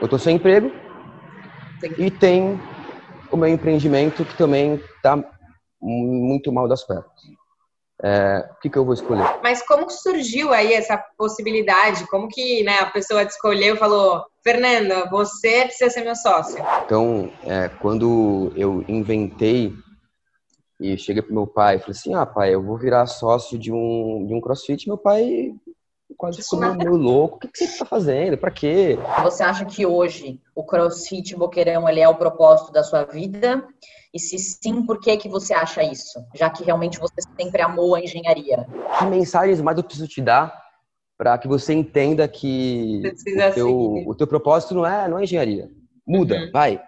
eu tô sem emprego Sim. e tem o meu empreendimento que também está muito mal das pernas. É, o que, que eu vou escolher? Mas como surgiu aí essa possibilidade? Como que né, a pessoa te escolheu e falou, Fernanda, você precisa ser meu sócio? Então, é, quando eu inventei e cheguei pro meu pai e falei assim, ah, pai, eu vou virar sócio de um, de um crossfit, meu pai quase ficou meio, meio louco. O que, que você está fazendo? Para quê? Você acha que hoje o crossfit boqueirão ele é o propósito da sua vida? E se sim, por que, que você acha isso? Já que realmente você sempre amou a engenharia. Que mensagens mais eu preciso te dar para que você entenda que o teu, o teu, propósito não é, não é engenharia. Muda, uhum. vai.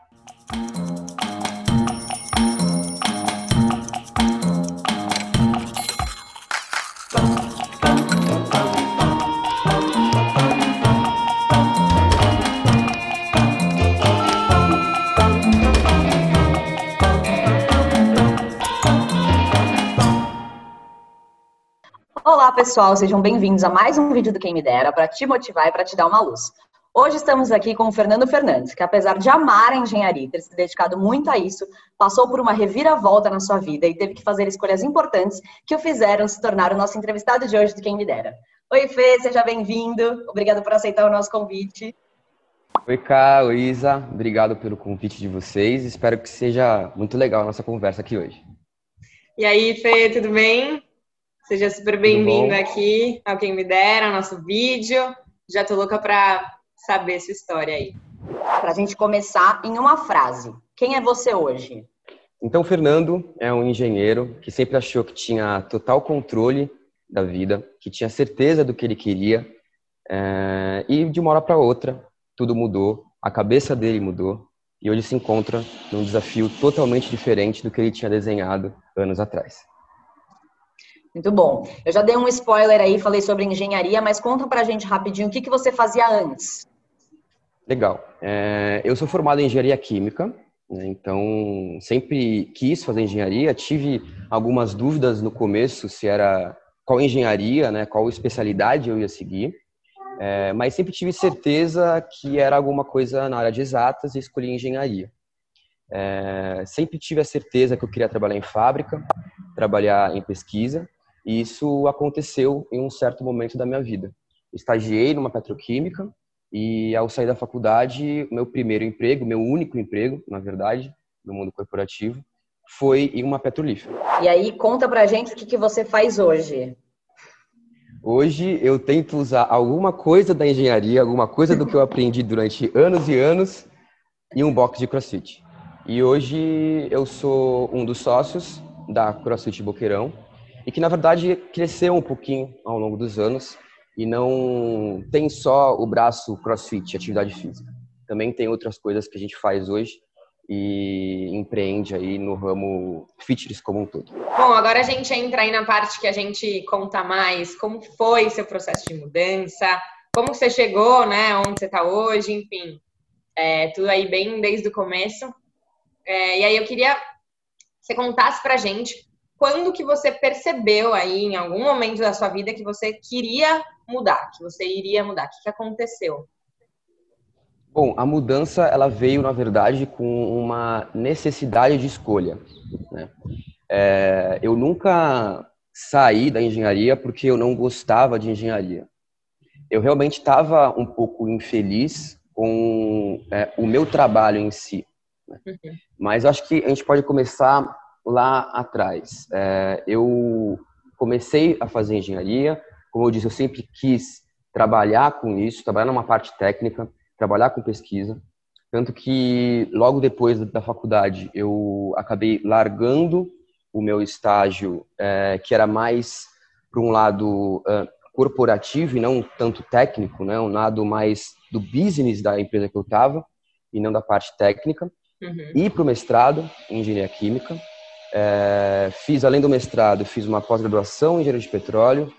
Pessoal, sejam bem-vindos a mais um vídeo do Quem Me Dera para te motivar e para te dar uma luz. Hoje estamos aqui com o Fernando Fernandes, que apesar de amar a engenharia e ter se dedicado muito a isso, passou por uma reviravolta na sua vida e teve que fazer escolhas importantes que o fizeram se tornar o nosso entrevistado de hoje do Quem Me Dera. Oi, Fê, seja bem-vindo. Obrigado por aceitar o nosso convite. Oi, Cá, oi, Isa. Obrigado pelo convite de vocês. Espero que seja muito legal a nossa conversa aqui hoje. E aí, Fê, tudo bem? Seja super bem-vindo aqui ao Quem Me Dera, ao nosso vídeo. Já tô louca para saber sua história aí. Para a gente começar em uma frase. Quem é você hoje? Então, Fernando é um engenheiro que sempre achou que tinha total controle da vida, que tinha certeza do que ele queria. É... E de uma hora para outra, tudo mudou, a cabeça dele mudou. E hoje se encontra num desafio totalmente diferente do que ele tinha desenhado anos atrás. Muito bom. Eu já dei um spoiler aí, falei sobre engenharia, mas conta pra gente rapidinho o que, que você fazia antes. Legal. É, eu sou formado em engenharia química, né, então sempre quis fazer engenharia. Tive algumas dúvidas no começo se era qual engenharia, né, qual especialidade eu ia seguir, é, mas sempre tive certeza que era alguma coisa na área de exatas e escolhi engenharia. É, sempre tive a certeza que eu queria trabalhar em fábrica, trabalhar em pesquisa, e isso aconteceu em um certo momento da minha vida. Estagiei numa petroquímica e ao sair da faculdade, meu primeiro emprego, meu único emprego, na verdade, no mundo corporativo, foi em uma petrolífera. E aí, conta pra gente o que, que você faz hoje. Hoje eu tento usar alguma coisa da engenharia, alguma coisa do que eu aprendi durante anos e anos em um box de CrossFit. E hoje eu sou um dos sócios da CrossFit Boqueirão, e que na verdade cresceu um pouquinho ao longo dos anos e não tem só o braço CrossFit, atividade física. Também tem outras coisas que a gente faz hoje e empreende aí no ramo fitness como um todo. Bom, agora a gente entra aí na parte que a gente conta mais como foi seu processo de mudança, como você chegou, né, onde você está hoje, enfim, é, tudo aí bem desde o começo. É, e aí eu queria que você contasse pra gente quando que você percebeu aí, em algum momento da sua vida, que você queria mudar, que você iria mudar? O que, que aconteceu? Bom, a mudança ela veio, na verdade, com uma necessidade de escolha. Né? É, eu nunca saí da engenharia porque eu não gostava de engenharia. Eu realmente estava um pouco infeliz com é, o meu trabalho em si. Né? Uhum. Mas acho que a gente pode começar lá atrás. É, eu comecei a fazer engenharia, como eu disse, eu sempre quis trabalhar com isso, trabalhar numa parte técnica, trabalhar com pesquisa. Tanto que logo depois da faculdade eu acabei largando o meu estágio, é, que era mais para um lado é, corporativo e não tanto técnico, né? um lado mais do business da empresa que eu estava e não da parte técnica. Uhum. E para o mestrado em engenharia química. É, fiz, além do mestrado, fiz uma pós-graduação em engenharia de petróleo,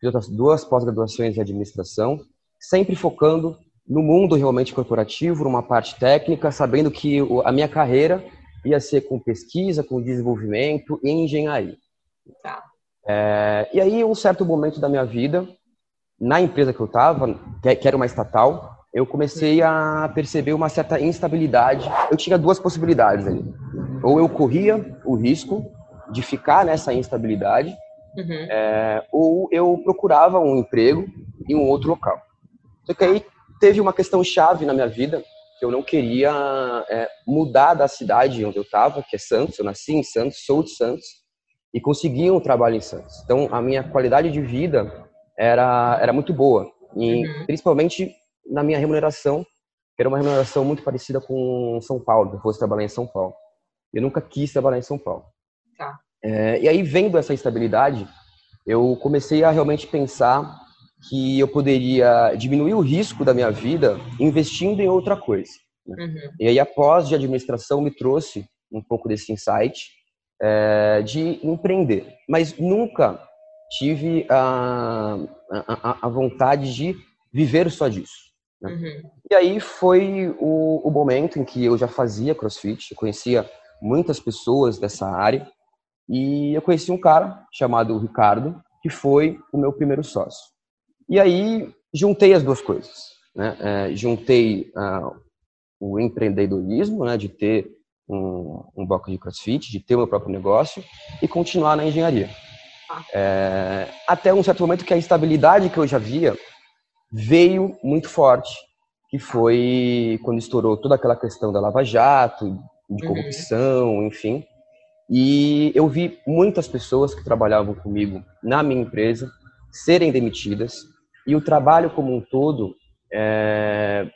fiz outras duas pós-graduações em administração, sempre focando no mundo realmente corporativo, numa parte técnica, sabendo que a minha carreira ia ser com pesquisa, com desenvolvimento e engenharia. Tá. É, e aí, um certo momento da minha vida, na empresa que eu estava, que era uma estatal, eu comecei a perceber uma certa instabilidade. Eu tinha duas possibilidades ali. Ou eu corria o risco de ficar nessa instabilidade, uhum. é, ou eu procurava um emprego em um outro local. Só que aí teve uma questão chave na minha vida, que eu não queria é, mudar da cidade onde eu estava, que é Santos. Eu nasci em Santos, sou de Santos, e consegui um trabalho em Santos. Então, a minha qualidade de vida era, era muito boa, e uhum. principalmente na minha remuneração, que era uma remuneração muito parecida com São Paulo, que eu fosse trabalhar em São Paulo. Eu nunca quis trabalhar em São Paulo. Tá. É, e aí, vendo essa estabilidade, eu comecei a realmente pensar que eu poderia diminuir o risco da minha vida investindo em outra coisa. Né? Uhum. E aí, após de administração, me trouxe um pouco desse insight é, de empreender. Mas nunca tive a, a, a vontade de viver só disso. Né? Uhum. E aí foi o, o, momento em que eu já fazia crossfit, eu conhecia muitas pessoas dessa área, e eu conheci um cara chamado Ricardo, que foi o meu primeiro sócio. E aí juntei as duas coisas. Né? É, juntei uh, o empreendedorismo, né, de ter um, um bloco de crossfit, de ter o meu próprio negócio e continuar na engenharia. Tá. É, até um certo momento que a instabilidade que eu já via veio muito forte, que foi quando estourou toda aquela questão da Lava Jato, de uhum. corrupção, uhum. enfim. E eu vi muitas pessoas que trabalhavam comigo na minha empresa serem demitidas e o trabalho como um todo é,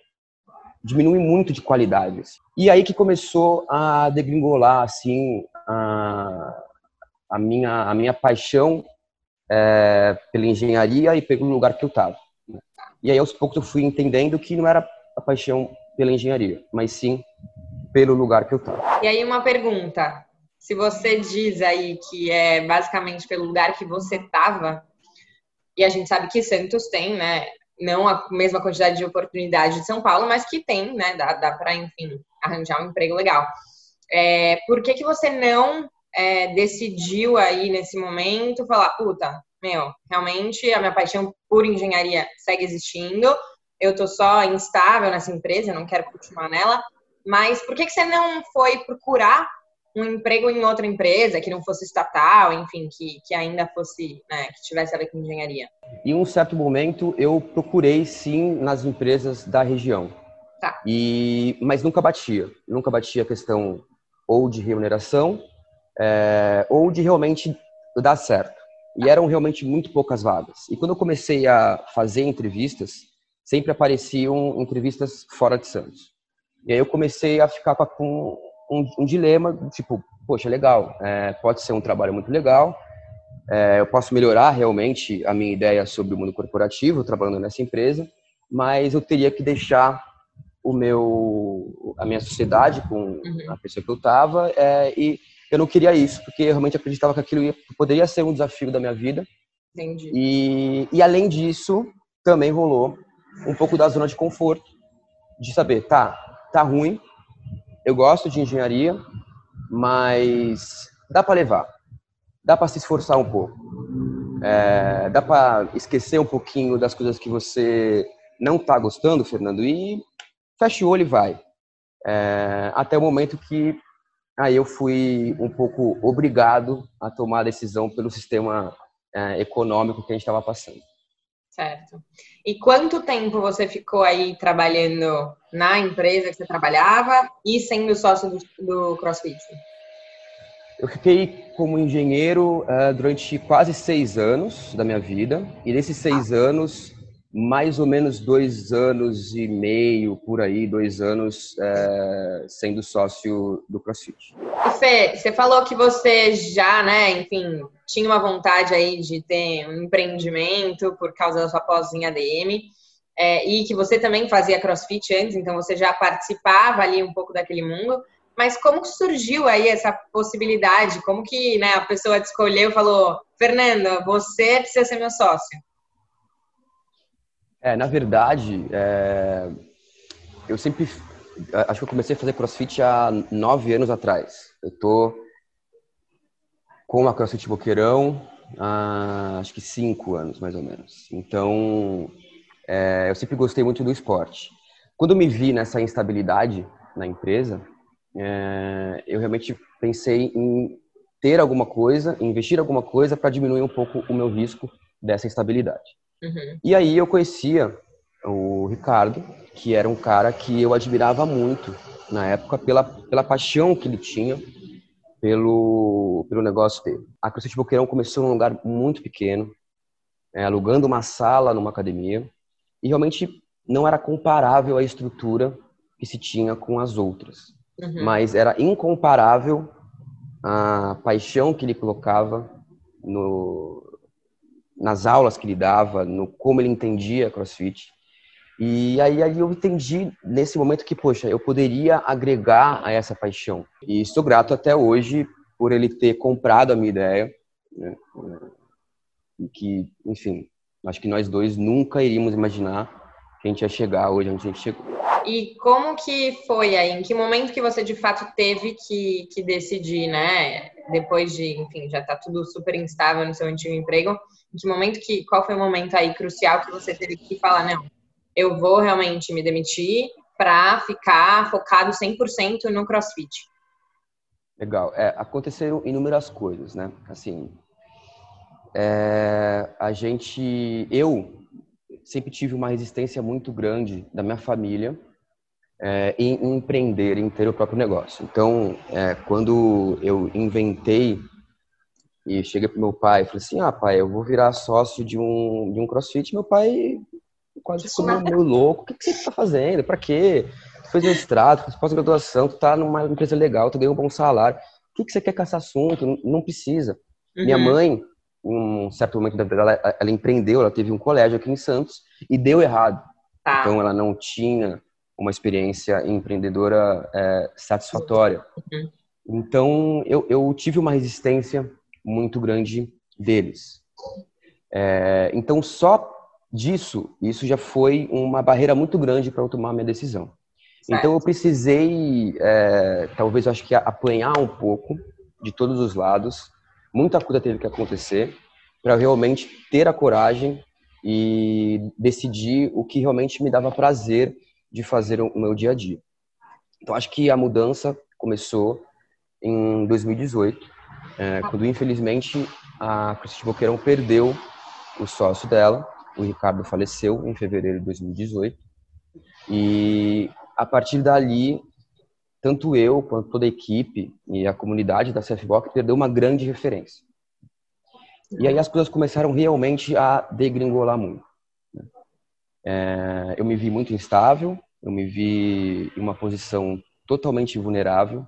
diminui muito de qualidade. Assim. E aí que começou a degringolar assim a, a minha a minha paixão é, pela engenharia e pelo lugar que eu estava. E aí aos poucos eu fui entendendo que não era a paixão pela engenharia, mas sim pelo lugar que eu estava. E aí uma pergunta, se você diz aí que é basicamente pelo lugar que você estava, e a gente sabe que Santos tem, né, não a mesma quantidade de oportunidade de São Paulo, mas que tem, né, dá, dá para, enfim, arranjar um emprego legal. É, por que que você não é, decidiu aí nesse momento falar, puta, meu, realmente a minha paixão por engenharia segue existindo, eu tô só instável nessa empresa, não quero continuar nela, mas por que que você não foi procurar um emprego em outra empresa que não fosse estatal, enfim, que, que ainda fosse, né, que tivesse a ver com engenharia? Em um certo momento eu procurei sim nas empresas da região. Tá. E mas nunca batia, nunca batia a questão ou de remuneração é, ou de realmente dar certo. E eram realmente muito poucas vagas. E quando eu comecei a fazer entrevistas, sempre apareciam entrevistas fora de Santos. E aí eu comecei a ficar com um, um dilema, tipo, poxa, legal, é, pode ser um trabalho muito legal, é, eu posso melhorar realmente a minha ideia sobre o mundo corporativo trabalhando nessa empresa, mas eu teria que deixar o meu, a minha sociedade com uhum. a pessoa que eu estava é, e eu não queria isso, porque eu realmente acreditava que aquilo ia, poderia ser um desafio da minha vida. Entendi. E, e além disso, também rolou um pouco da zona de conforto, de saber, tá, tá ruim, eu gosto de engenharia, mas dá para levar, dá para se esforçar um pouco, é, dá para esquecer um pouquinho das coisas que você não está gostando, Fernando, e fecha o olho e vai. É, até o momento que aí eu fui um pouco obrigado a tomar a decisão pelo sistema é, econômico que a gente estava passando. Certo. E quanto tempo você ficou aí trabalhando na empresa que você trabalhava e sendo sócio do, do CrossFit? Eu fiquei como engenheiro uh, durante quase seis anos da minha vida. E nesses seis ah. anos, mais ou menos dois anos e meio, por aí, dois anos uh, sendo sócio do CrossFit. Fê, você falou que você já, né, enfim, tinha uma vontade aí de ter um empreendimento por causa da sua pós em ADM, é, e que você também fazia crossfit antes, então você já participava ali um pouco daquele mundo. Mas como surgiu aí essa possibilidade? Como que né, a pessoa te escolheu e falou, Fernanda, você precisa ser meu sócio? É, na verdade, é, eu sempre, acho que eu comecei a fazer CrossFit há nove anos atrás. Eu tô com a CrossFit Boqueirão há acho que cinco anos, mais ou menos. Então, é, eu sempre gostei muito do esporte. quando me vi nessa instabilidade na empresa, é, eu realmente pensei em ter alguma coisa, investir alguma coisa para diminuir um pouco o meu risco dessa instabilidade. Uhum. E aí eu conhecia o Ricardo, que era um cara que eu admirava muito na época pela, pela paixão que ele tinha pelo, pelo negócio dele. A CrossFit Boqueirão começou num lugar muito pequeno, é, alugando uma sala numa academia, e realmente não era comparável a estrutura que se tinha com as outras. Uhum. Mas era incomparável a paixão que ele colocava no, nas aulas que ele dava, no como ele entendia CrossFit. E aí, aí eu entendi nesse momento que, poxa, eu poderia agregar a essa paixão. E estou grato até hoje por ele ter comprado a minha ideia. Né? E que, enfim, acho que nós dois nunca iríamos imaginar que a gente ia chegar hoje onde a gente chegou. E como que foi aí? Em que momento que você de fato teve que, que decidir, né? Depois de, enfim, já tá tudo super instável no seu antigo emprego. Que momento que, qual foi o momento aí crucial que você teve que falar, não, eu vou realmente me demitir para ficar focado 100% no CrossFit? Legal. É, aconteceram inúmeras coisas, né? Assim, é, a gente, eu sempre tive uma resistência muito grande da minha família é, em empreender, em ter o próprio negócio. Então, é, quando eu inventei e cheguei para meu pai e falei assim, ah, pai, eu vou virar sócio de um, de um crossfit, meu pai quase ficou meio louco. O que, que você está fazendo? Para quê? Tu fez mestrado, fez pós-graduação, tu tá numa empresa legal, tu ganha um bom salário. O que, que você quer com esse assunto? Não, precisa. Uhum. Minha mãe, em um certo momento da vida, ela, ela empreendeu, ela teve um colégio aqui em Santos e deu errado. Tá. Então, ela não tinha uma experiência empreendedora é, satisfatória. Uhum. Então, eu, eu tive uma resistência muito grande deles. É, então, só disso, isso já foi uma barreira muito grande para eu tomar minha decisão. Certo. Então, eu precisei, é, talvez, eu acho que apanhar um pouco de todos os lados. Muita coisa teve que acontecer para realmente ter a coragem e decidir o que realmente me dava prazer de fazer o meu dia a dia. Então, acho que a mudança começou em 2018, é, quando infelizmente a Cristina Boqueirão perdeu o sócio dela, o Ricardo faleceu em fevereiro de 2018, e a partir dali, tanto eu quanto toda a equipe e a comunidade da CFBOC perdeu uma grande referência. E aí as coisas começaram realmente a degringolar muito. É, eu me vi muito instável, eu me vi em uma posição totalmente vulnerável,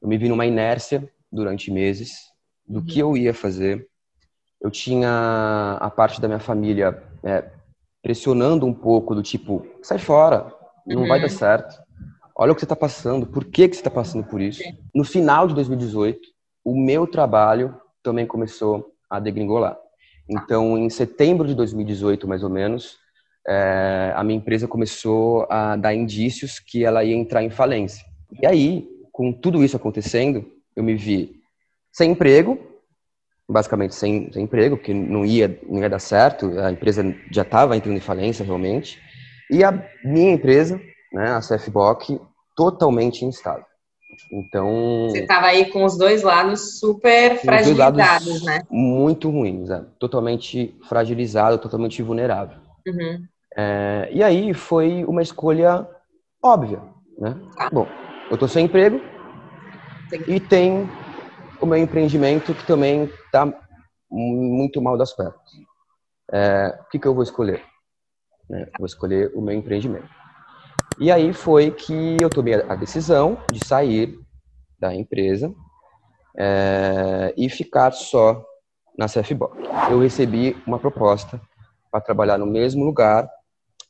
eu me vi numa inércia durante meses do uhum. que eu ia fazer. Eu tinha a parte da minha família é, pressionando um pouco do tipo, sai fora, não uhum. vai dar uhum. certo. Olha o que você está passando, por que, que você está passando por isso? No final de 2018, o meu trabalho também começou a degringolar. Então, em setembro de 2018, mais ou menos, é, a minha empresa começou a dar indícios que ela ia entrar em falência. E aí, com tudo isso acontecendo, eu me vi sem emprego, basicamente sem, sem emprego, porque não ia, não ia dar certo, a empresa já estava entrando em falência realmente, e a minha empresa, né, a CFBOC, totalmente instável. Então. Você estava aí com os dois lados super fragilizados, né? Muito ruins, é. totalmente fragilizado, totalmente vulnerável. Uhum. É, e aí foi uma escolha óbvia, né? Ah. Bom, eu estou sem emprego E tem o meu empreendimento que também está muito mal das pernas. É, o que, que eu vou escolher? É, vou escolher o meu empreendimento. E aí foi que eu tomei a decisão de sair da empresa é, e ficar só na CFBOC. Eu recebi uma proposta para trabalhar no mesmo lugar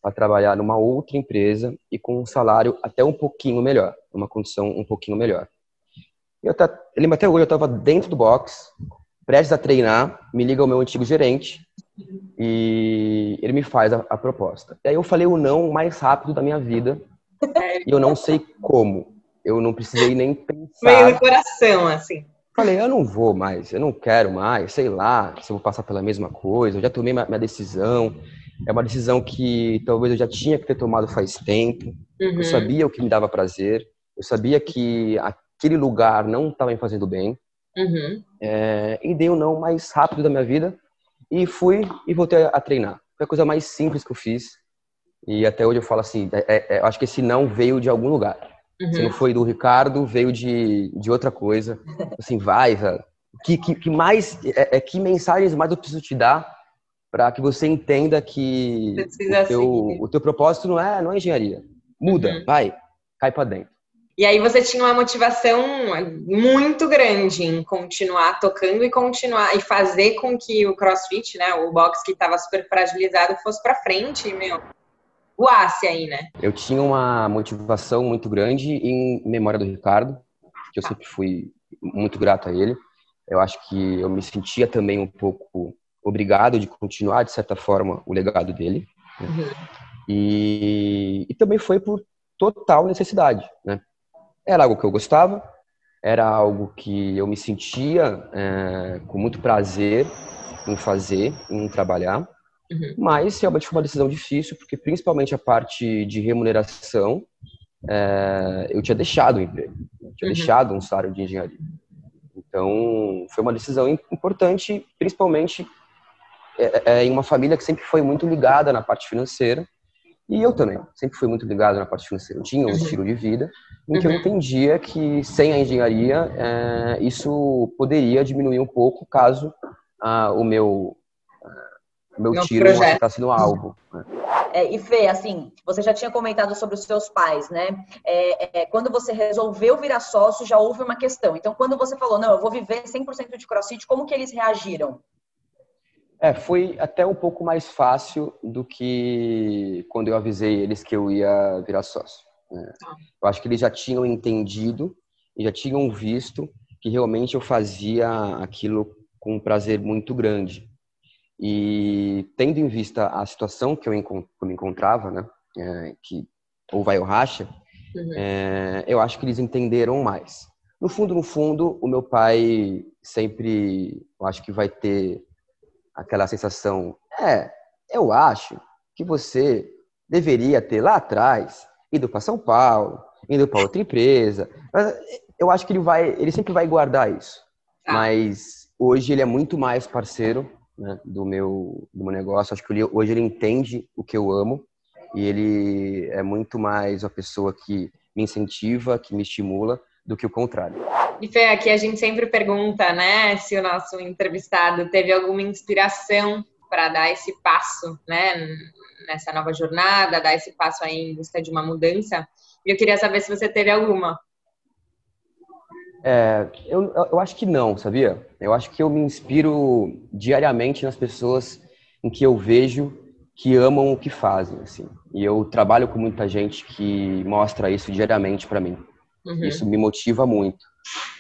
para trabalhar numa outra empresa e com um salário até um pouquinho melhor, uma condição um pouquinho melhor. Eu, tá, eu lembro até hoje, eu estava dentro do box, prestes a treinar, me liga o meu antigo gerente e ele me faz a, a proposta. E aí eu falei o não mais rápido da minha vida e eu não sei como. Eu não precisei nem pensar. Meio no coração, assim. Falei, eu não vou mais, eu não quero mais, sei lá se eu vou passar pela mesma coisa, eu já tomei minha decisão. É uma decisão que talvez eu já tinha que ter tomado faz tempo. Uhum. Eu sabia o que me dava prazer. Eu sabia que aquele lugar não estava me fazendo bem. Uhum. É, e dei o um não mais rápido da minha vida. E fui e voltei a treinar. Foi a coisa mais simples que eu fiz. E até hoje eu falo assim, é, é, eu acho que esse não veio de algum lugar. Uhum. Se não foi do Ricardo, veio de, de outra coisa. Assim, vai, velho. Que, que, que mais, é, é, que mensagens mais eu preciso te dar para que você entenda que o teu, o teu, propósito não é, não é engenharia. Muda, uhum. vai, cai para dentro. E aí você tinha uma motivação muito grande em continuar tocando e continuar e fazer com que o CrossFit, né, o box que estava super fragilizado, fosse para frente, meu voasse aí, né? Eu tinha uma motivação muito grande em memória do Ricardo, que eu sempre fui muito grato a ele. Eu acho que eu me sentia também um pouco obrigado de continuar, de certa forma, o legado dele. Né? Uhum. E, e também foi por total necessidade, né? Era algo que eu gostava, era algo que eu me sentia é, com muito prazer em fazer, em trabalhar. Uhum. Mas realmente foi uma decisão difícil, porque principalmente a parte de remuneração, é, eu tinha deixado o emprego, tinha uhum. deixado um salário de engenharia. Então, foi uma decisão importante, principalmente é, é, em uma família que sempre foi muito ligada na parte financeira. E eu também, sempre fui muito ligado na parte financeira. Eu tinha um uhum. estilo de vida em que eu uhum. entendia que sem a engenharia é, isso poderia diminuir um pouco caso ah, o meu meu Não tiro está sendo alvo. Né? É, e Fê, assim, você já tinha comentado sobre os seus pais, né? É, é, quando você resolveu virar sócio, já houve uma questão. Então, quando você falou, não, eu vou viver 100% de crossfit, como que eles reagiram? É, foi até um pouco mais fácil do que quando eu avisei eles que eu ia virar sócio. Né? Eu acho que eles já tinham entendido e já tinham visto que realmente eu fazia aquilo com um prazer muito grande. E tendo em vista a situação que eu, eu me encontrava, né, é, que ou vai ou racha, uhum. é, eu acho que eles entenderam mais. No fundo, no fundo, o meu pai sempre, eu acho que vai ter aquela sensação, é, eu acho que você deveria ter lá atrás ido para São Paulo, indo para outra empresa. Eu acho que ele vai, ele sempre vai guardar isso. Ah. Mas hoje ele é muito mais parceiro né, do, meu, do meu negócio. Acho que ele, hoje ele entende o que eu amo e ele é muito mais uma pessoa que me incentiva, que me estimula, do que o contrário. E Fê, aqui a gente sempre pergunta, né, se o nosso entrevistado teve alguma inspiração para dar esse passo, né, nessa nova jornada, dar esse passo aí em busca de uma mudança. E eu queria saber se você teve alguma. É, eu, eu acho que não, sabia? Eu acho que eu me inspiro diariamente nas pessoas em que eu vejo que amam o que fazem, assim. E eu trabalho com muita gente que mostra isso diariamente para mim. Uhum. Isso me motiva muito.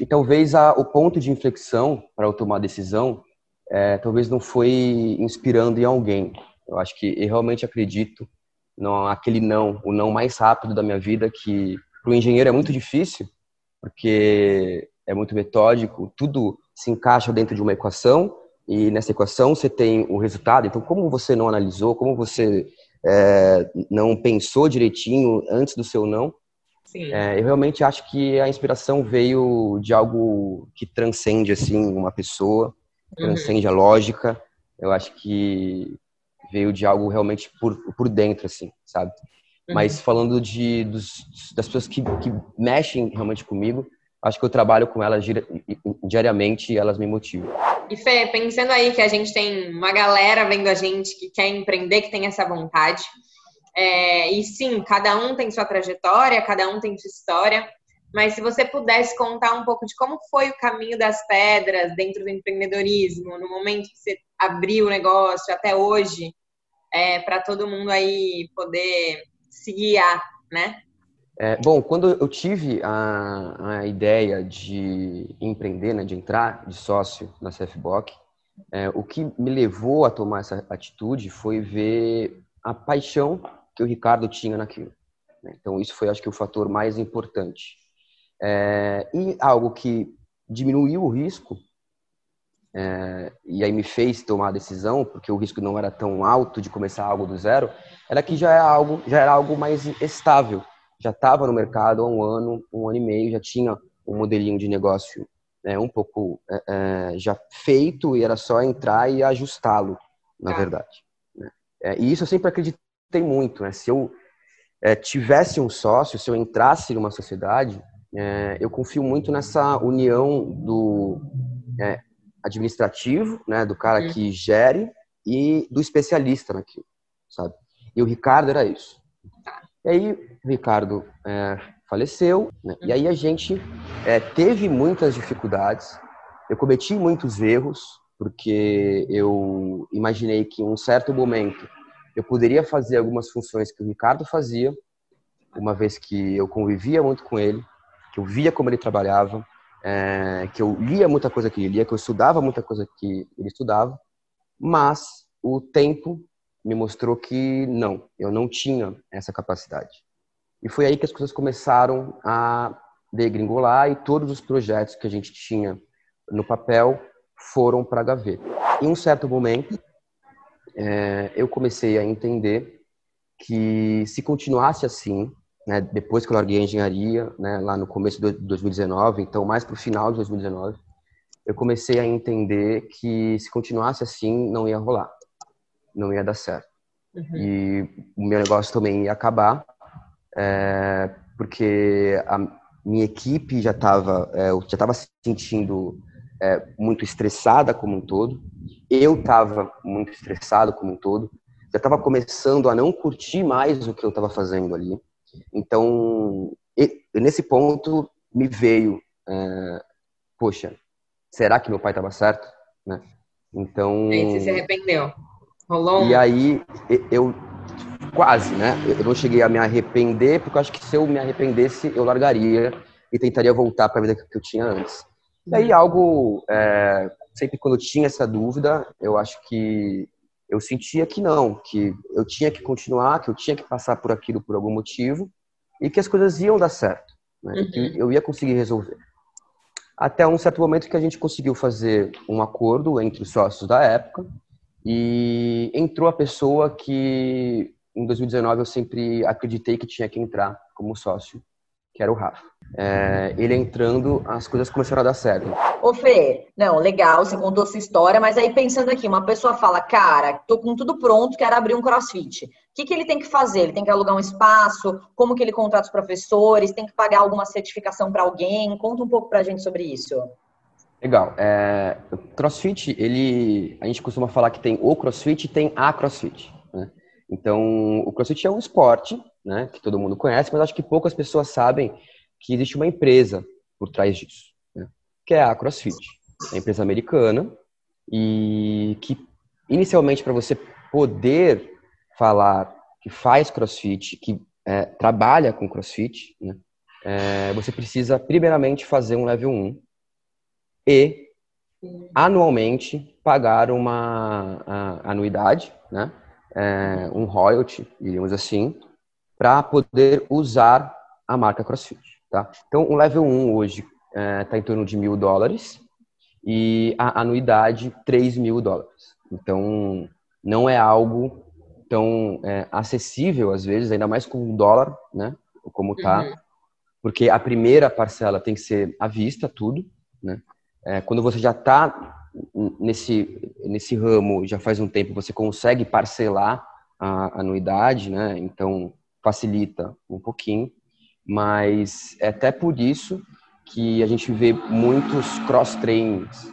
E talvez a, o ponto de inflexão para eu tomar a decisão, é, talvez não foi inspirando em alguém. Eu acho que eu realmente acredito no aquele não, o não mais rápido da minha vida que para o engenheiro é muito difícil, porque é muito metódico, tudo se encaixa dentro de uma equação e nessa equação você tem o resultado. Então, como você não analisou, como você é, não pensou direitinho antes do seu não, é, eu realmente acho que a inspiração veio de algo que transcende assim uma pessoa. Transcende a lógica. Eu acho que veio de algo realmente por, por dentro, assim, sabe? Uhum. Mas falando de, dos, das pessoas que, que mexem realmente comigo, acho que eu trabalho com elas diariamente e elas me motivam. E Fê, pensando aí que a gente tem uma galera vendo a gente que quer empreender, que tem essa vontade, é, e sim, cada um tem sua trajetória, cada um tem sua história, mas se você pudesse contar um pouco de como foi o caminho das pedras dentro do empreendedorismo, no momento que você abriu o negócio até hoje, é, para todo mundo aí poder se guiar, né? É, bom, quando eu tive a, a ideia de empreender, né, de entrar de sócio na CFBOC, é, o que me levou a tomar essa atitude foi ver a paixão que o Ricardo tinha naquilo. Né? Então, isso foi, acho que, o fator mais importante. É, e algo que diminuiu o risco é, e aí me fez tomar a decisão, porque o risco não era tão alto de começar algo do zero, era que já era algo, já era algo mais estável. Já estava no mercado há um ano, um ano e meio, já tinha um modelinho de negócio né, um pouco é, é já feito e era só entrar e ajustá-lo, na tá. verdade. Né? É, e isso eu sempre acreditei muito. Né? Se eu é, tivesse um sócio, se eu entrasse numa sociedade, é, eu confio muito nessa união do é, administrativo, né, do cara que gere e do especialista naquilo, sabe? E o Ricardo era isso. Tá. E aí o Ricardo é, faleceu, né? e aí a gente é, teve muitas dificuldades. Eu cometi muitos erros porque eu imaginei que em um certo momento eu poderia fazer algumas funções que o Ricardo fazia, uma vez que eu convivia muito com ele, que eu via como ele trabalhava, é, que eu lia muita coisa que ele lia, que eu estudava muita coisa que ele estudava, mas o tempo me mostrou que não, eu não tinha essa capacidade. E foi aí que as coisas começaram a degringolar e todos os projetos que a gente tinha no papel foram para a gaveta. Em um certo momento, é, eu comecei a entender que se continuasse assim, né, depois que eu larguei a engenharia, né, lá no começo de 2019, então mais para o final de 2019, eu comecei a entender que se continuasse assim, não ia rolar, não ia dar certo. Uhum. E o meu negócio também ia acabar, é, porque a minha equipe já estava, é, já estava se sentindo é, muito estressada como um todo. Eu estava muito estressado como um todo. Já estava começando a não curtir mais o que eu estava fazendo ali. Então, nesse ponto, me veio, é, poxa, será que meu pai estava certo? Né? Então. E você se arrependeu? Rolou? E aí, eu quase, né? Eu não cheguei a me arrepender, porque eu acho que se eu me arrependesse, eu largaria e tentaria voltar para a vida que eu tinha antes. E aí algo, é, sempre quando eu tinha essa dúvida, eu acho que eu sentia que não, que eu tinha que continuar, que eu tinha que passar por aquilo por algum motivo e que as coisas iam dar certo, né? uhum. que eu ia conseguir resolver. Até um certo momento que a gente conseguiu fazer um acordo entre os sócios da época e entrou a pessoa que em 2019 eu sempre acreditei que tinha que entrar como sócio, que era o Rafa. É, ele entrando, as coisas começaram a dar certo. Ô Fê, não, legal, você contou sua história, mas aí pensando aqui, uma pessoa fala, cara, tô com tudo pronto, quero abrir um crossfit. O que, que ele tem que fazer? Ele tem que alugar um espaço? Como que ele contrata os professores? Tem que pagar alguma certificação para alguém? Conta um pouco pra gente sobre isso. Legal. É, crossfit, ele, a gente costuma falar que tem o crossfit e tem a crossfit. Né? Então, o crossfit é um esporte né, que todo mundo conhece, mas acho que poucas pessoas sabem que existe uma empresa por trás disso, né, que é a CrossFit, é uma empresa americana e que inicialmente para você poder falar que faz CrossFit, que é, trabalha com CrossFit, né, é, você precisa primeiramente fazer um level 1 e anualmente pagar uma anuidade, né, é, um royalty, diríamos assim, para poder usar a marca CrossFit. Tá? Então, o level 1 hoje está é, tá em torno de mil dólares e a anuidade 3 mil dólares. Então, não é algo tão é, acessível às vezes, ainda mais com o dólar, né? Como tá, uhum. porque a primeira parcela tem que ser à vista, tudo, né? É, quando você já está nesse nesse ramo já faz um tempo, você consegue parcelar a anuidade, né? Então facilita um pouquinho, mas é até por isso que a gente vê muitos cross-trainings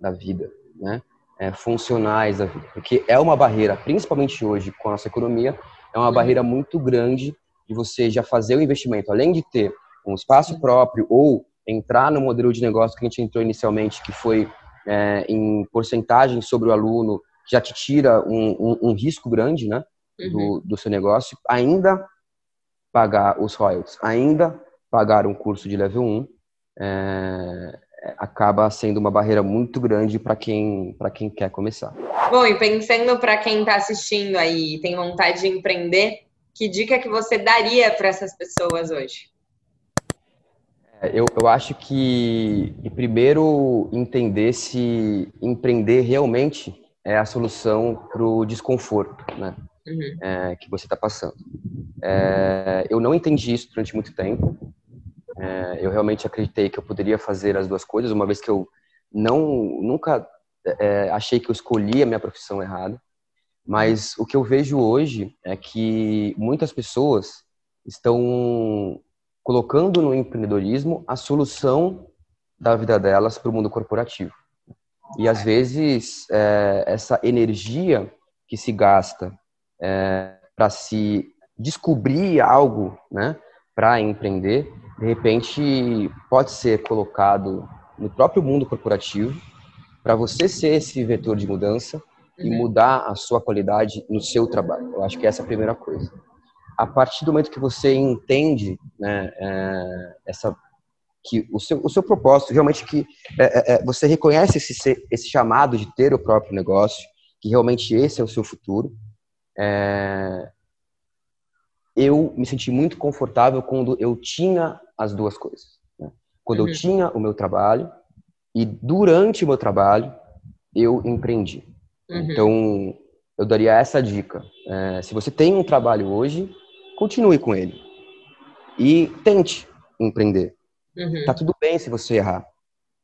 da vida, né? É, funcionais da vida, porque é uma barreira, principalmente hoje com a nossa economia, é uma barreira muito grande de você já fazer o investimento, além de ter um espaço próprio ou entrar no modelo de negócio que a gente entrou inicialmente, que foi é, em porcentagem sobre o aluno, já te tira um, um, um risco grande, né? Do, uhum. do seu negócio, ainda pagar os royalties, ainda pagar um curso de level 1, é, acaba sendo uma barreira muito grande para quem, quem quer começar. Bom, e pensando para quem está assistindo aí tem vontade de empreender, que dica que você daria para essas pessoas hoje? É, eu, eu acho que, e primeiro, entender se empreender realmente é a solução para o desconforto né, uhum. é, que você está passando. É, eu não entendi isso durante muito tempo. É, eu realmente acreditei que eu poderia fazer as duas coisas, uma vez que eu não nunca é, achei que eu escolhi a minha profissão errada. Mas o que eu vejo hoje é que muitas pessoas estão colocando no empreendedorismo a solução da vida delas para o mundo corporativo. E às vezes é, essa energia que se gasta é, para se descobrir algo, né, para empreender, de repente pode ser colocado no próprio mundo corporativo para você ser esse vetor de mudança e uhum. mudar a sua qualidade no seu trabalho. Eu acho que essa é a primeira coisa. A partir do momento que você entende, né, é, essa que o seu, o seu propósito realmente que é, é, é você reconhece esse, esse chamado de ter o próprio negócio, que realmente esse é o seu futuro. É, eu me senti muito confortável quando eu tinha as duas coisas. Né? Quando uhum. eu tinha o meu trabalho e durante o meu trabalho eu empreendi. Uhum. Então, eu daria essa dica. É, se você tem um trabalho hoje, continue com ele. E tente empreender. Uhum. Tá tudo bem se você errar.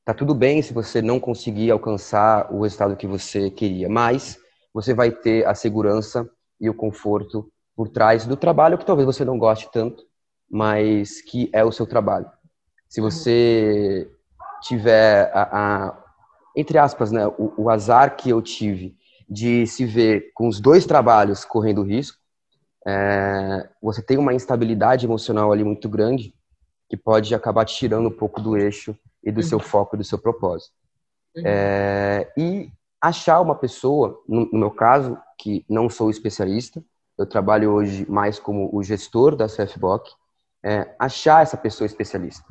Tá tudo bem se você não conseguir alcançar o resultado que você queria, mas você vai ter a segurança e o conforto por trás do trabalho que talvez você não goste tanto, mas que é o seu trabalho. Se uhum. você tiver a, a entre aspas, né, o, o, azar que eu tive de se ver com os dois trabalhos correndo risco, é, você tem uma instabilidade emocional ali muito grande que pode acabar te tirando um pouco do eixo e do uhum. seu foco e do seu propósito. Uhum. É, e achar uma pessoa, no, no, meu caso, que não sou especialista, eu trabalho hoje mais como o gestor da CFBOC, é, achar essa pessoa especialista.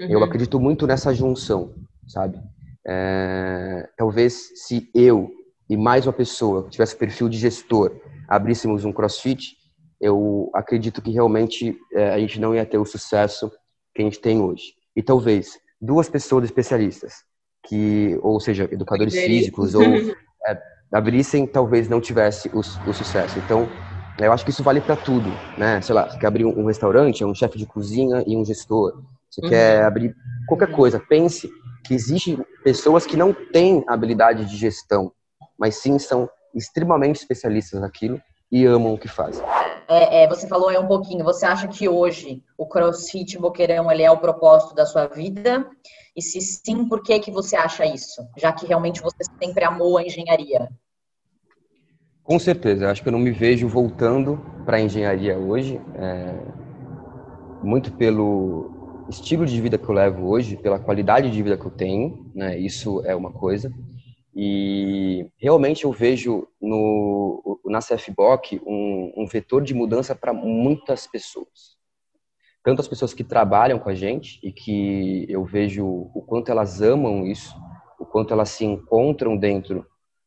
Uhum. Eu acredito muito nessa junção, sabe? É, talvez se eu e mais uma pessoa que tivesse perfil de gestor abríssemos um CrossFit, eu acredito que realmente é, a gente não ia ter o sucesso que a gente tem hoje. E talvez duas pessoas especialistas, que, ou seja, educadores físicos, ou é, abrissem, talvez não tivesse o, o sucesso. Então, eu acho que isso vale para tudo, né? Sei lá, você quer abrir um, um restaurante, é um chefe de cozinha e um gestor. Você uhum. quer abrir qualquer coisa, pense que existem pessoas que não têm habilidade de gestão, mas sim são extremamente especialistas naquilo e amam o que fazem. É, é, você falou aí um pouquinho, você acha que hoje o CrossFit Boqueirão ele é o propósito da sua vida? E se sim, por que, que você acha isso? Já que realmente você sempre amou a engenharia. Com certeza, acho que eu não me vejo voltando para a engenharia hoje, é, muito pelo estilo de vida que eu levo hoje, pela qualidade de vida que eu tenho, né? Isso é uma coisa. E realmente eu vejo no, na CFBOC um, um vetor de mudança para muitas pessoas. Tanto as pessoas que trabalham com a gente e que eu vejo o quanto elas amam isso, o quanto elas se encontram dentro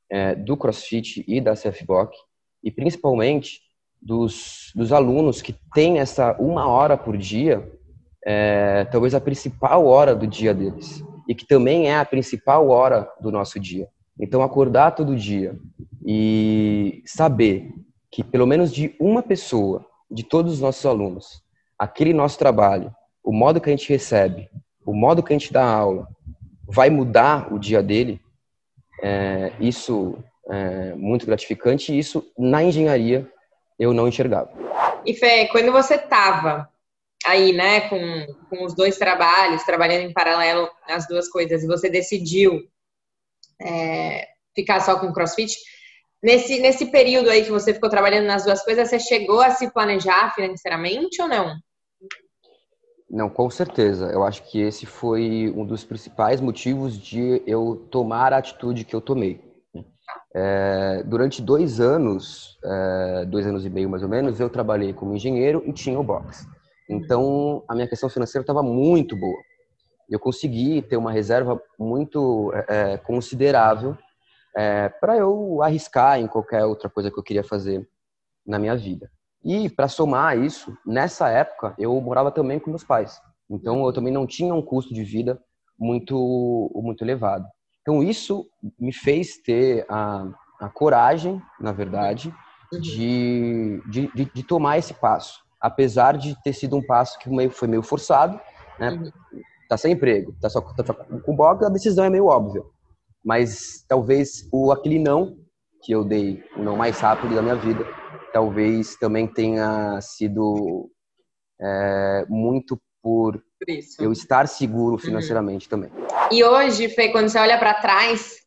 é, do CrossFit e da CFBOC, e principalmente dos, dos alunos que têm essa uma hora por dia é, talvez a principal hora do dia deles e que também é a principal hora do nosso dia. Então, acordar todo dia e saber que pelo menos de uma pessoa, de todos os nossos alunos, aquele nosso trabalho, o modo que a gente recebe, o modo que a gente dá aula, vai mudar o dia dele, é, isso é muito gratificante e isso na engenharia eu não enxergava. E Fê, quando você estava aí, né, com, com os dois trabalhos, trabalhando em paralelo as duas coisas, e você decidiu é, ficar só com CrossFit, nesse, nesse período aí que você ficou trabalhando nas duas coisas, você chegou a se planejar financeiramente ou não? Não, com certeza. Eu acho que esse foi um dos principais motivos de eu tomar a atitude que eu tomei. É, durante dois anos, é, dois anos e meio mais ou menos, eu trabalhei como engenheiro e tinha o box. Então, a minha questão financeira estava muito boa. Eu consegui ter uma reserva muito é, é considerável é, para eu arriscar em qualquer outra coisa que eu queria fazer na minha vida. E para somar isso, nessa época eu morava também com meus pais. Então eu também não tinha um custo de vida muito muito elevado. Então isso me fez ter a, a coragem, na verdade, de, de, de, de, tomar esse passo, apesar de ter sido um passo que meio, foi meio forçado, né? Uhum. Tá sem emprego, tá só, tá só com box, a decisão é meio óbvia. Mas talvez o aquele não que eu dei, o não mais rápido da minha vida, talvez também tenha sido é, muito por, por eu estar seguro uhum. financeiramente uhum. também. E hoje, Fê, quando você olha para trás,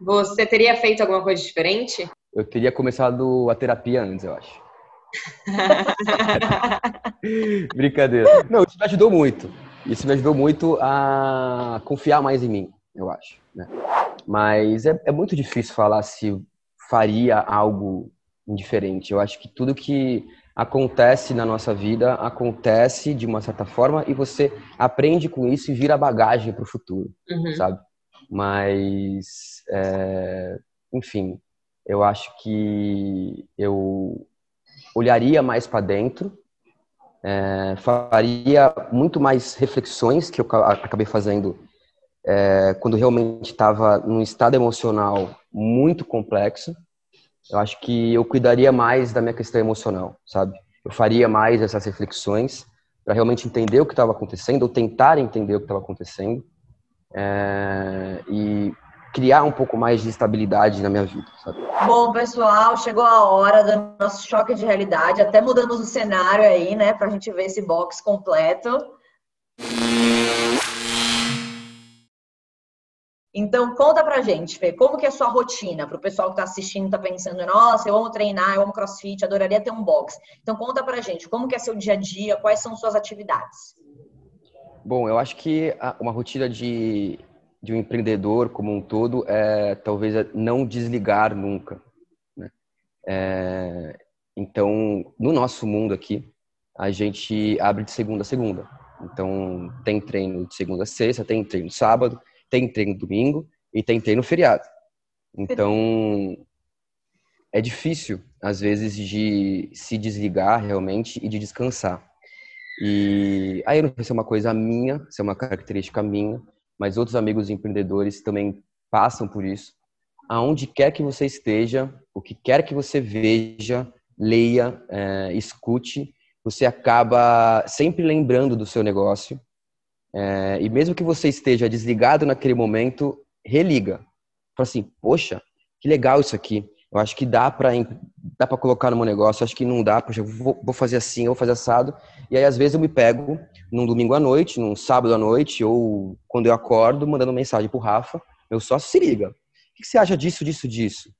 você teria feito alguma coisa diferente? Eu teria começado a terapia antes, eu acho. Brincadeira. Não, isso me ajudou muito. Isso me ajudou muito a confiar mais em mim, eu acho. Né? Mas é, é muito difícil falar se faria algo diferente. Eu acho que tudo que acontece na nossa vida acontece de uma certa forma e você aprende com isso e vira bagagem para o futuro, uhum. sabe? Mas, é, enfim, eu acho que eu olharia mais para dentro, é, faria muito mais reflexões que eu acabei fazendo é, quando realmente estava num estado emocional muito complexo. Eu acho que eu cuidaria mais da minha questão emocional, sabe? Eu faria mais essas reflexões para realmente entender o que estava acontecendo, ou tentar entender o que estava acontecendo, é, e criar um pouco mais de estabilidade na minha vida. Sabe? Bom, pessoal, chegou a hora do nosso choque de realidade. Até mudamos o cenário aí, né, para a gente ver esse box completo. Então, conta pra gente, Fê, como que é a sua rotina? Para o pessoal que está assistindo, está pensando, nossa, eu amo treinar, eu amo crossfit, adoraria ter um box. Então, conta pra gente, como que é seu dia a dia, quais são suas atividades? Bom, eu acho que uma rotina de de um empreendedor como um todo é talvez é não desligar nunca. Né? É, então, no nosso mundo aqui, a gente abre de segunda a segunda. Então, tem treino de segunda a sexta, tem treino sábado, tem treino domingo e tem treino feriado. Então, é difícil, às vezes, de se desligar realmente e de descansar. E aí não sei se é uma coisa minha, se é uma característica minha, mas outros amigos empreendedores também passam por isso. Aonde quer que você esteja, o que quer que você veja, leia, é, escute, você acaba sempre lembrando do seu negócio. É, e mesmo que você esteja desligado naquele momento, religa. Fala assim, poxa, que legal isso aqui. Eu acho que dá para dá para colocar no meu negócio, acho que não dá, poxa, vou, vou fazer assim, vou fazer assado. E aí às vezes eu me pego num domingo à noite, num sábado à noite ou quando eu acordo, mandando mensagem pro Rafa, meu sócio se liga. O que você acha disso, disso, disso?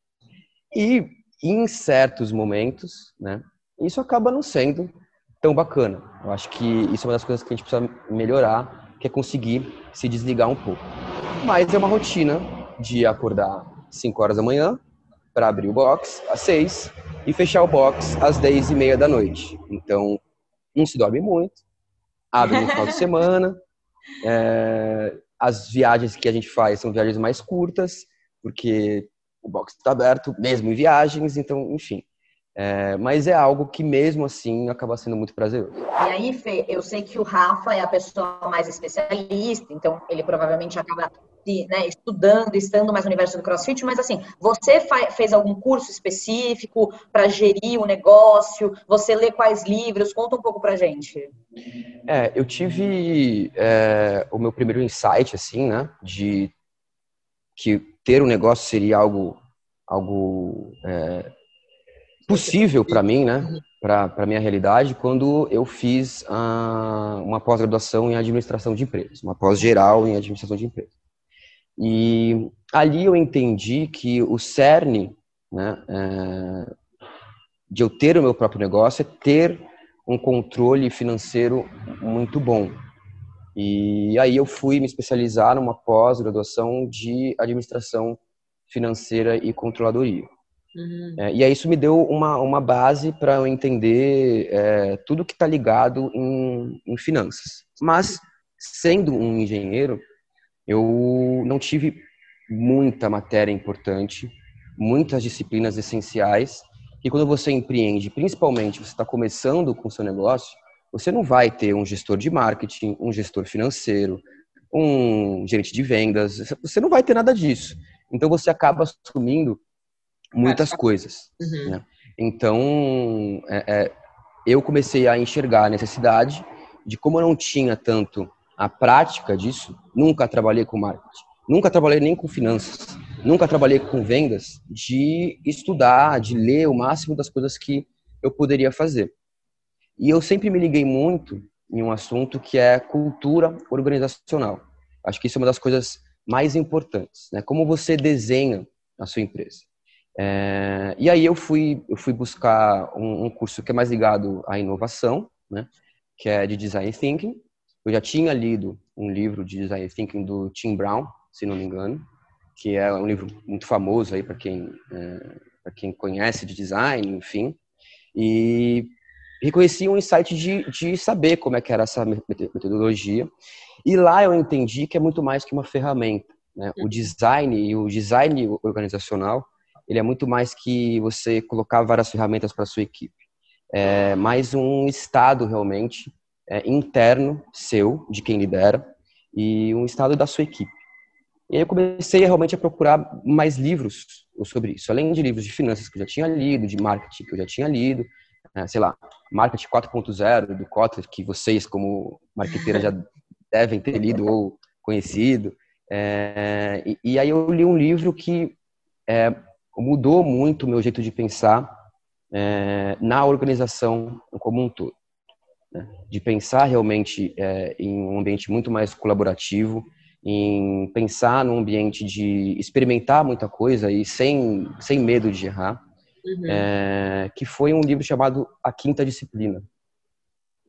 E em certos momentos, né, isso acaba não sendo tão bacana. Eu acho que isso é uma das coisas que a gente precisa melhorar, que é conseguir se desligar um pouco. Mas é uma rotina de acordar 5 horas da manhã, para abrir o box às seis e fechar o box às dez e meia da noite. Então, não se dorme muito, abre no final de semana. É, as viagens que a gente faz são viagens mais curtas, porque o box está aberto, mesmo em viagens, então, enfim. É, mas é algo que mesmo assim acaba sendo muito prazeroso. E aí, Fê, eu sei que o Rafa é a pessoa mais especialista, então ele provavelmente acaba né, estudando, estando mais no universo do CrossFit, mas assim, você fez algum curso específico para gerir o negócio? Você lê quais livros? Conta um pouco pra gente. É, eu tive é, o meu primeiro insight, assim, né, de que ter um negócio seria algo, algo é, possível para mim, né, para minha realidade, quando eu fiz a, uma pós-graduação em administração de empresas, uma pós-geral em administração de empresas. E ali eu entendi que o cerne né, é, de eu ter o meu próprio negócio é ter um controle financeiro muito bom. E aí eu fui me especializar numa pós-graduação de administração financeira e controladoria. Uhum. É, e aí isso me deu uma, uma base para eu entender é, tudo que está ligado em, em finanças. Mas, sendo um engenheiro, eu não tive muita matéria importante, muitas disciplinas essenciais, e quando você empreende, principalmente você está começando com o seu negócio, você não vai ter um gestor de marketing, um gestor financeiro, um gerente de vendas, você não vai ter nada disso. Então você acaba assumindo muitas coisas. Uhum. Né? Então é, é, eu comecei a enxergar a necessidade de como eu não tinha tanto a prática disso, nunca trabalhei com marketing, nunca trabalhei nem com finanças, nunca trabalhei com vendas, de estudar, de ler o máximo das coisas que eu poderia fazer. E eu sempre me liguei muito em um assunto que é cultura organizacional. Acho que isso é uma das coisas mais importantes, né? Como você desenha a sua empresa. É, e aí eu fui, eu fui buscar um, um, curso que é mais ligado à inovação, né? Que é de Design Thinking. Eu já tinha lido um livro de Design Thinking do Tim Brown, se não me engano, que é um livro muito famoso aí para quem é, quem conhece de design, enfim. E reconheci um insight de, de saber como é que era essa metodologia. E lá eu entendi que é muito mais que uma ferramenta. Né? O design e o design organizacional, ele é muito mais que você colocar várias ferramentas para sua equipe. É mais um estado realmente é, interno seu, de quem lidera, e um estado da sua equipe. E aí eu comecei realmente a procurar mais livros sobre isso, além de livros de finanças que eu já tinha lido, de marketing que eu já tinha lido, é, sei lá, Marketing 4.0 do Kotler, que vocês, como marqueteira, já devem ter lido ou conhecido. É, e, e, aí eu li um livro que é, mudou muito o meu jeito de pensar é, na organização como um todo. Né? De pensar realmente é, em um ambiente muito mais colaborativo, em pensar num ambiente de experimentar muita coisa e sem, sem medo de errar uhum. é, que foi um livro chamado A Quinta Disciplina.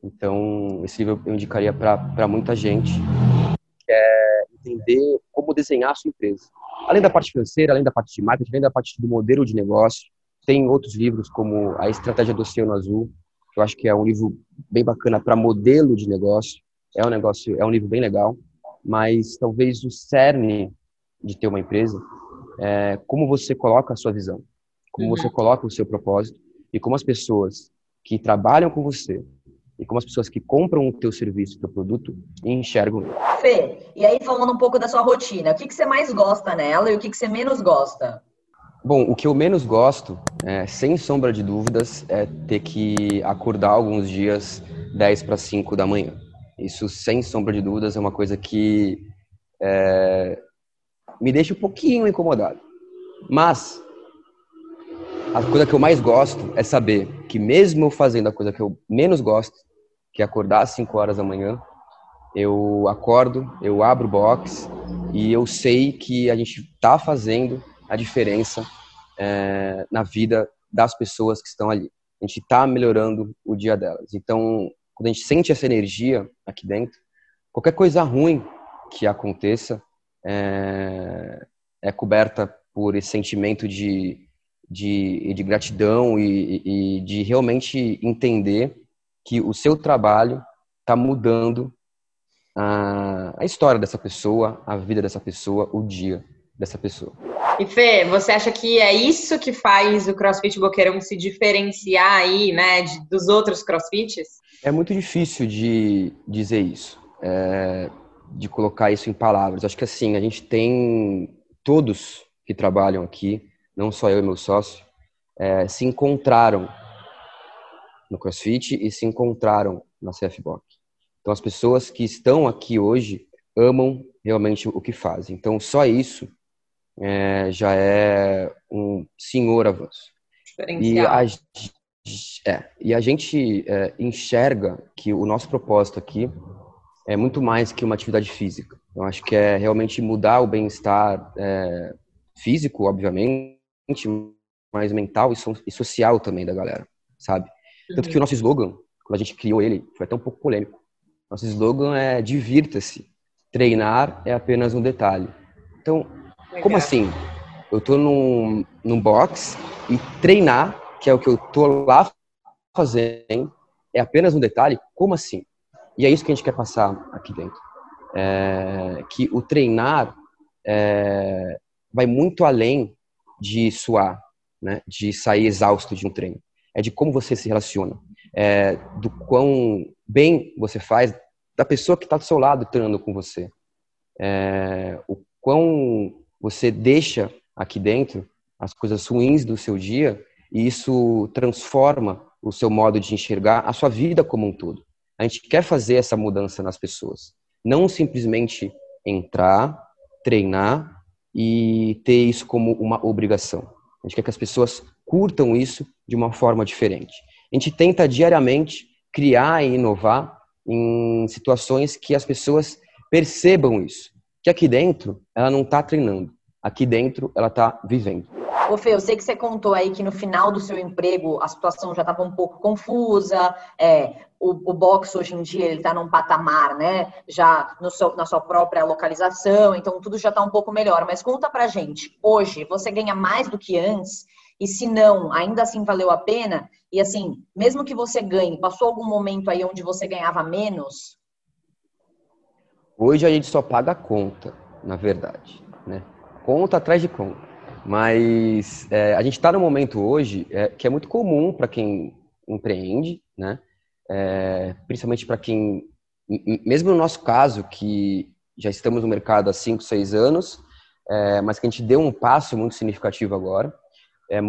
Então, esse livro eu indicaria para muita gente, que é entender como desenhar a sua empresa. Além da parte financeira, além da parte de marketing, além da parte do modelo de negócio, tem outros livros como A Estratégia do Oceano Azul, que eu acho que é um livro bem bacana para modelo de negócio. É um negócio, é um livro bem legal, mas talvez o cerne de ter uma empresa é como você coloca a sua visão como você coloca o seu propósito e como as pessoas que trabalham com você e como as pessoas que compram o teu serviço, o teu produto, enxergam. Fê, e aí falando um pouco da sua rotina, o que, que você mais gosta nela e o que, que você menos gosta? Bom, o que eu menos gosto, é, sem sombra de dúvidas, é ter que acordar alguns dias 10 para 5 da manhã. Isso, sem sombra de dúvidas, é uma coisa que é, me deixa um pouquinho incomodado. Mas, a coisa que eu mais gosto é saber que mesmo eu fazendo a coisa que eu menos gosto, que acordar às 5 horas da manhã, eu acordo, eu abro o box e eu sei que a gente está fazendo a diferença é, na vida das pessoas que estão ali. A gente está melhorando o dia delas. Então, quando a gente sente essa energia aqui dentro, qualquer coisa ruim que aconteça é, é coberta por esse sentimento de de, de gratidão e, e de realmente entender que o seu trabalho está mudando a, a história dessa pessoa, a vida dessa pessoa, o dia dessa pessoa. E Fê, você acha que é isso que faz o CrossFit Boqueirão se diferenciar aí, né, de, dos outros CrossFits? É muito difícil de dizer isso, é, de colocar isso em palavras. Acho que assim, a gente tem todos que trabalham aqui, não só eu e meu sócio, é, se encontraram no CrossFit e se encontraram na CFBOK. Então, as pessoas que estão aqui hoje amam realmente o que fazem. Então, só isso é, já é um senhor avanço. E a, é, e a gente é, enxerga que o nosso propósito aqui é muito mais que uma atividade física. Eu acho que é realmente mudar o bem-estar é, físico, obviamente, mais mental e, social também da galera, sabe? Tanto que o nosso slogan, quando a gente criou ele, foi até um pouco polêmico. Nosso slogan é divirta-se, treinar é apenas um detalhe. Então, Legal. como assim? Eu tô num, num box e treinar, que é o que eu tô lá fazendo, é apenas um detalhe? Como assim? E é isso que a gente quer passar aqui dentro. É, que o treinar é, vai muito além de suar, né? De sair exausto de um treino. É de como você se relaciona, é do quão bem você faz da pessoa que está do seu lado treinando com você. É, o quão você deixa aqui dentro as coisas ruins do seu dia e isso transforma o seu modo de enxergar a sua vida como um todo. A gente quer fazer essa mudança nas pessoas, não simplesmente entrar, treinar e ter isso como uma obrigação. A gente quer que as pessoas curtam isso de uma forma diferente. A gente tenta diariamente criar e inovar em situações que as pessoas percebam isso. Que aqui dentro ela não está treinando, aqui dentro ela está vivendo. Ô Fê, eu sei que você contou aí que no final do seu emprego a situação já estava um pouco confusa, é, o, o box hoje em dia ele está num patamar, né? Já seu, na sua própria localização, então tudo já está um pouco melhor. Mas conta pra gente, hoje você ganha mais do que antes? E se não, ainda assim valeu a pena? E assim, mesmo que você ganhe, passou algum momento aí onde você ganhava menos? Hoje a gente só paga a conta, na verdade, né? Conta atrás de conta. Mas é, a gente está no momento hoje é, que é muito comum para quem empreende, né? É, principalmente para quem, mesmo no nosso caso, que já estamos no mercado há 5, 6 anos, é, mas que a gente deu um passo muito significativo agora, é,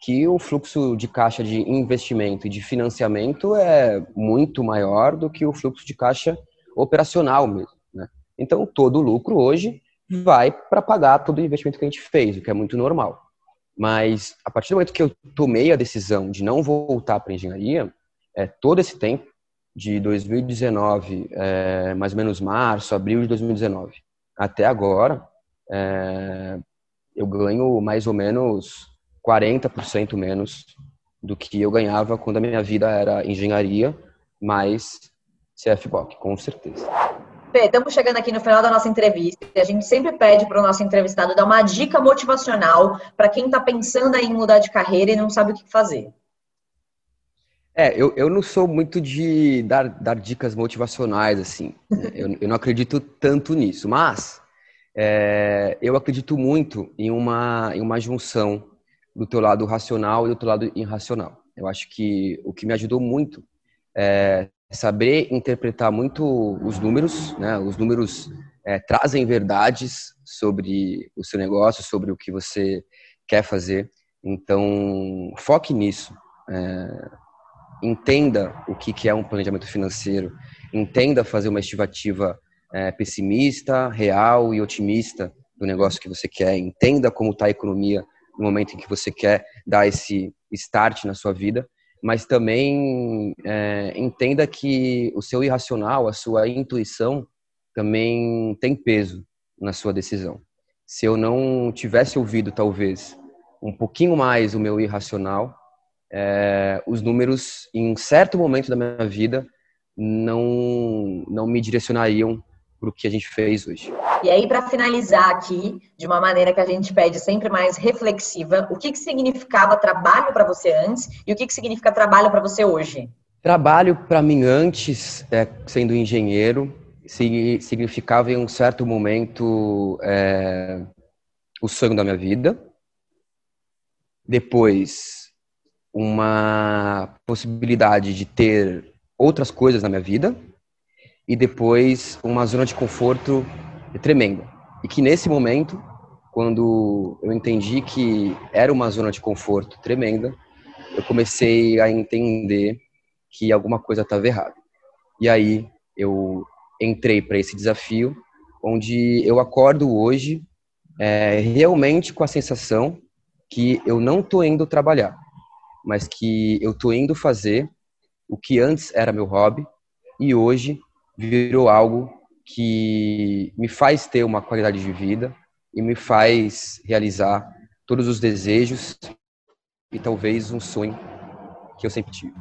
que o fluxo de caixa de investimento e de financiamento é muito maior do que o fluxo de caixa operacional mesmo. Né? Então, todo o lucro hoje vai para pagar todo o investimento que a gente fez, o que é muito normal. Mas a partir do momento que eu tomei a decisão de não voltar para engenharia, é, todo esse tempo, de 2019, é, mais ou menos março, abril de 2019, até agora, é, eu ganho mais ou menos 40% menos do que eu ganhava quando a minha vida era engenharia mais CFBOK, com certeza. Fê, estamos chegando aqui no final da nossa entrevista e a gente sempre pede para o nosso entrevistado dar uma dica motivacional para quem está pensando em mudar de carreira e não sabe o que fazer. É, eu, eu não sou muito de dar, dar dicas motivacionais, assim. Eu, eu não acredito tanto nisso, mas é, eu acredito muito em uma, em uma junção do teu lado racional e do teu lado irracional. Eu acho que o que me ajudou muito é saber interpretar muito os números, né? Os números é, trazem verdades sobre o seu negócio, sobre o que você quer fazer. Então, foque nisso. É, entenda o que, que é um planejamento financeiro. Entenda fazer uma estimativa é, pessimista, real e otimista do negócio que você quer. Entenda como está a economia no momento em que você quer dar esse start na sua vida mas também é, entenda que o seu irracional, a sua intuição, também tem peso na sua decisão. Se eu não tivesse ouvido, talvez, um pouquinho mais o meu irracional, é, os números, em um certo momento da minha vida, não, não me direcionariam para o que a gente fez hoje. E aí, para finalizar aqui, de uma maneira que a gente pede sempre mais reflexiva, o que, que significava trabalho para você antes e o que, que significa trabalho para você hoje? Trabalho para mim antes, é, sendo engenheiro, significava em um certo momento é, o sonho da minha vida. Depois, uma possibilidade de ter outras coisas na minha vida e depois uma zona de conforto tremenda. E que nesse momento, quando eu entendi que era uma zona de conforto tremenda, eu comecei a entender que alguma coisa estava errada. E aí eu entrei para esse desafio, onde eu acordo hoje é, realmente com a sensação que eu não estou indo trabalhar, mas que eu estou indo fazer o que antes era meu hobby e hoje virou algo que me faz ter uma qualidade de vida e me faz realizar todos os desejos e talvez um sonho que eu sempre tive.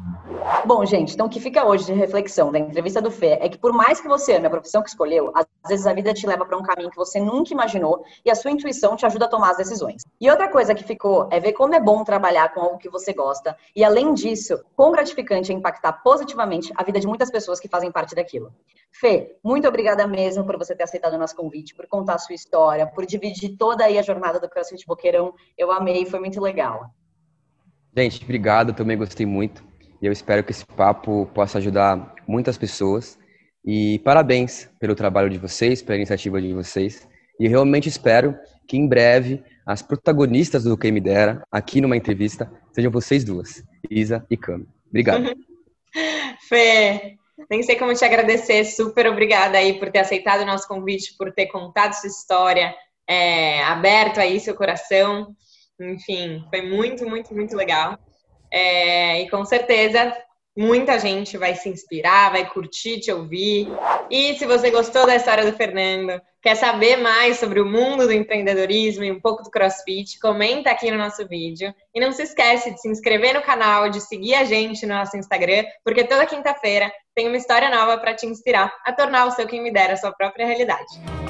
Bom, gente, então o que fica hoje de reflexão da entrevista do Fê é que por mais que você ame a profissão que escolheu, às vezes a vida te leva para um caminho que você nunca imaginou e a sua intuição te ajuda a tomar as decisões. E outra coisa que ficou é ver como é bom trabalhar com algo que você gosta e além disso, quão gratificante é impactar positivamente a vida de muitas pessoas que fazem parte daquilo. Fê, muito obrigada mesmo por você ter aceitado o nosso convite, por contar a sua história, por dividir toda aí a jornada do CrossFit Boqueirão. Eu amei, foi muito legal. Gente, obrigado, também gostei muito. e eu espero que esse papo possa ajudar muitas pessoas. E parabéns pelo trabalho de vocês, pela iniciativa de vocês. E realmente espero que em breve as protagonistas do Quem Me Dera, aqui numa entrevista, sejam vocês duas, Isa e Cami. Obrigado. Fê, nem sei como te agradecer, super obrigada aí por ter aceitado o nosso convite, por ter contado sua história, é, aberto aí seu coração. Enfim, foi muito, muito, muito legal. É, e com certeza muita gente vai se inspirar, vai curtir te ouvir. E se você gostou da história do Fernando, quer saber mais sobre o mundo do empreendedorismo e um pouco do CrossFit, comenta aqui no nosso vídeo. E não se esquece de se inscrever no canal, de seguir a gente no nosso Instagram, porque toda quinta-feira tem uma história nova para te inspirar a tornar o seu quem me dera a sua própria realidade.